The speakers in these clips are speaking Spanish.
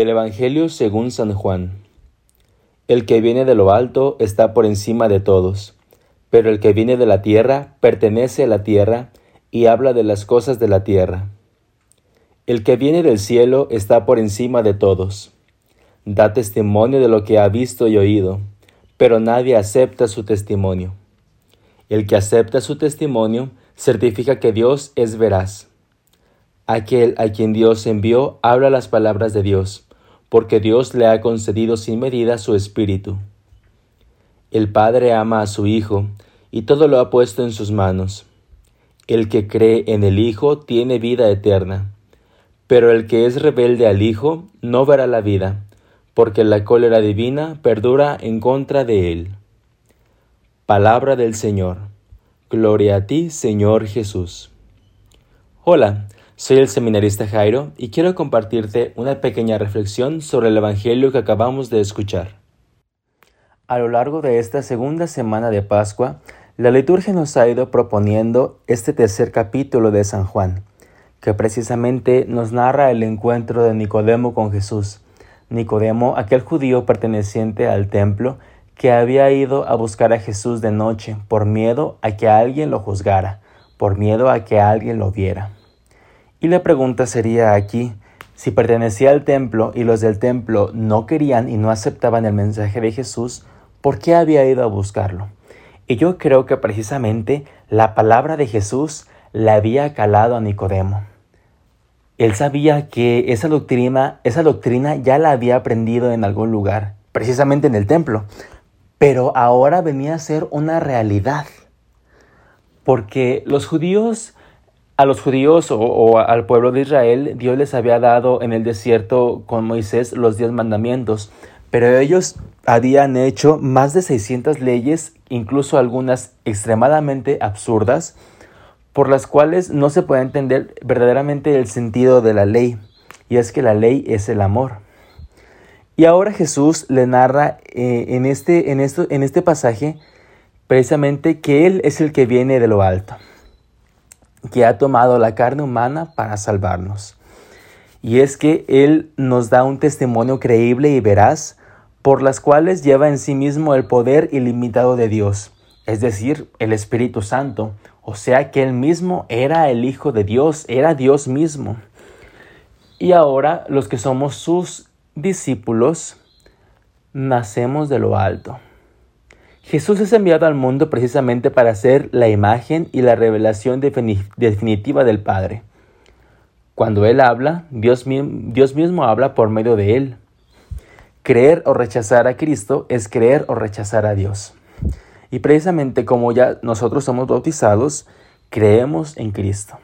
Del Evangelio según San Juan. El que viene de lo alto está por encima de todos, pero el que viene de la tierra pertenece a la tierra y habla de las cosas de la tierra. El que viene del cielo está por encima de todos. Da testimonio de lo que ha visto y oído, pero nadie acepta su testimonio. El que acepta su testimonio certifica que Dios es veraz. Aquel a quien Dios envió habla las palabras de Dios, porque Dios le ha concedido sin medida su espíritu. El Padre ama a su Hijo, y todo lo ha puesto en sus manos. El que cree en el Hijo tiene vida eterna, pero el que es rebelde al Hijo no verá la vida, porque la cólera divina perdura en contra de él. Palabra del Señor. Gloria a ti, Señor Jesús. Hola, soy el seminarista Jairo y quiero compartirte una pequeña reflexión sobre el Evangelio que acabamos de escuchar. A lo largo de esta segunda semana de Pascua, la liturgia nos ha ido proponiendo este tercer capítulo de San Juan, que precisamente nos narra el encuentro de Nicodemo con Jesús. Nicodemo, aquel judío perteneciente al templo, que había ido a buscar a Jesús de noche por miedo a que alguien lo juzgara, por miedo a que alguien lo viera. Y la pregunta sería aquí, si pertenecía al templo y los del templo no querían y no aceptaban el mensaje de Jesús, ¿por qué había ido a buscarlo? Y yo creo que precisamente la palabra de Jesús le había calado a Nicodemo. Él sabía que esa doctrina, esa doctrina ya la había aprendido en algún lugar, precisamente en el templo, pero ahora venía a ser una realidad. Porque los judíos a los judíos o, al pueblo de Israel, Dios les había dado en el desierto con Moisés los diez mandamientos, pero ellos habían hecho más de 600 leyes, incluso algunas extremadamente absurdas, por las cuales no se puede entender verdaderamente el sentido de la ley, y es que la ley es el amor. Y ahora Jesús le narra eh, en, este, en, esto, en este pasaje precisamente que Él es el que viene de lo alto que ha tomado la carne humana para salvarnos. Y es que Él nos da un testimonio creíble y veraz por las cuales lleva en sí mismo el poder ilimitado de Dios, es decir, el Espíritu Santo, o sea que Él mismo era el Hijo de Dios, era Dios mismo. Y ahora los que somos sus discípulos, nacemos de lo alto. Jesús es enviado al mundo precisamente para ser la imagen y la revelación definitiva del Padre. Cuando Él habla, Dios, mismo habla por medio de Él. Creer o rechazar a Cristo es creer o rechazar a Dios. Y precisamente como ya nosotros somos bautizados, creemos en Cristo.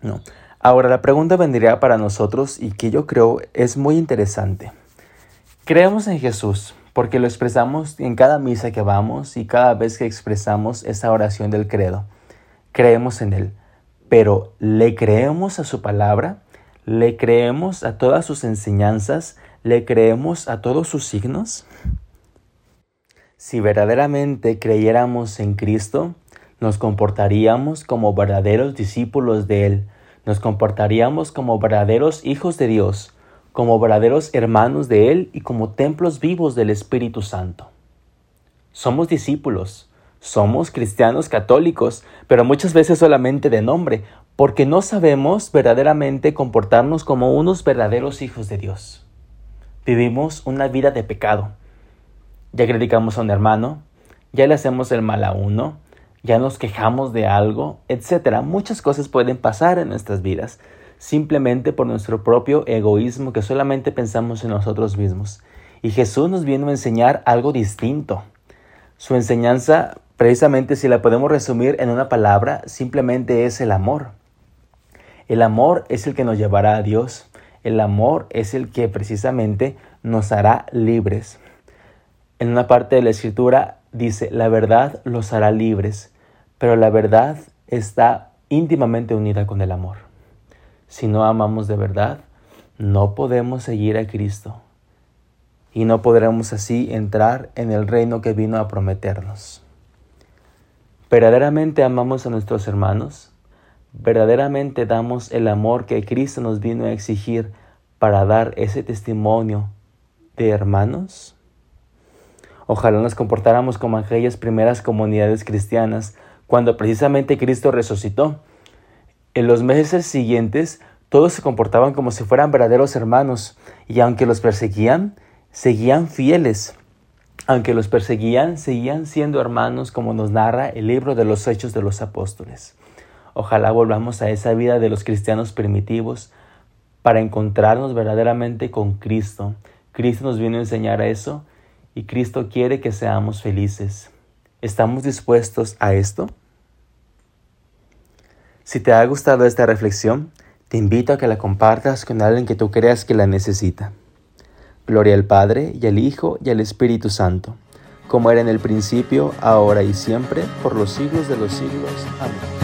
No. Ahora la pregunta vendría para nosotros y que yo creo es muy interesante. Creemos en Jesús, porque lo expresamos en cada misa que vamos y cada vez que expresamos esa oración del credo. Creemos en Él, pero ¿le creemos a su palabra? ¿Le creemos a todas sus enseñanzas? ¿Le creemos a todos sus signos? Si verdaderamente creyéramos en Cristo, nos comportaríamos como verdaderos discípulos de Él, nos comportaríamos como verdaderos hijos de Dios, como verdaderos hermanos de Él y como templos vivos del Espíritu Santo. Somos discípulos, somos cristianos católicos, pero muchas veces solamente de nombre, porque no sabemos verdaderamente comportarnos como unos verdaderos hijos de Dios. Vivimos una vida de pecado. Ya criticamos a un hermano, ya le hacemos el mal a uno, ya nos quejamos de algo, etc. Muchas cosas pueden pasar en nuestras vidas simplemente por nuestro propio egoísmo que solamente pensamos en nosotros mismos. Y Jesús nos viene a enseñar algo distinto. Su enseñanza, precisamente si la podemos resumir en una palabra, simplemente es el amor. El amor es el que nos llevará a Dios. El amor es el que precisamente nos hará libres. En una parte de la escritura dice, la verdad los hará libres, pero la verdad está íntimamente unida con el amor. Si no amamos de verdad, no podemos seguir a Cristo y no podremos así entrar en el reino que vino a prometernos. ¿Verdaderamente amamos a nuestros hermanos? ¿Verdaderamente damos el amor que Cristo nos vino a exigir para dar ese testimonio de hermanos? Ojalá nos comportáramos como aquellas primeras comunidades cristianas cuando precisamente Cristo resucitó. En los meses siguientes todos se comportaban como si fueran verdaderos hermanos y aunque los perseguían, seguían fieles. Aunque los perseguían, seguían siendo hermanos como nos narra el libro de los Hechos de los Apóstoles. Ojalá volvamos a esa vida de los cristianos primitivos para encontrarnos verdaderamente con Cristo. Cristo nos vino a enseñar a eso y Cristo quiere que seamos felices. ¿Estamos dispuestos a esto? Si te ha gustado esta reflexión, te invito a que la compartas con alguien que tú creas que la necesita. Gloria al Padre, y al Hijo, y al Espíritu Santo, como era en el principio, ahora y siempre, por los siglos de los siglos. Amén.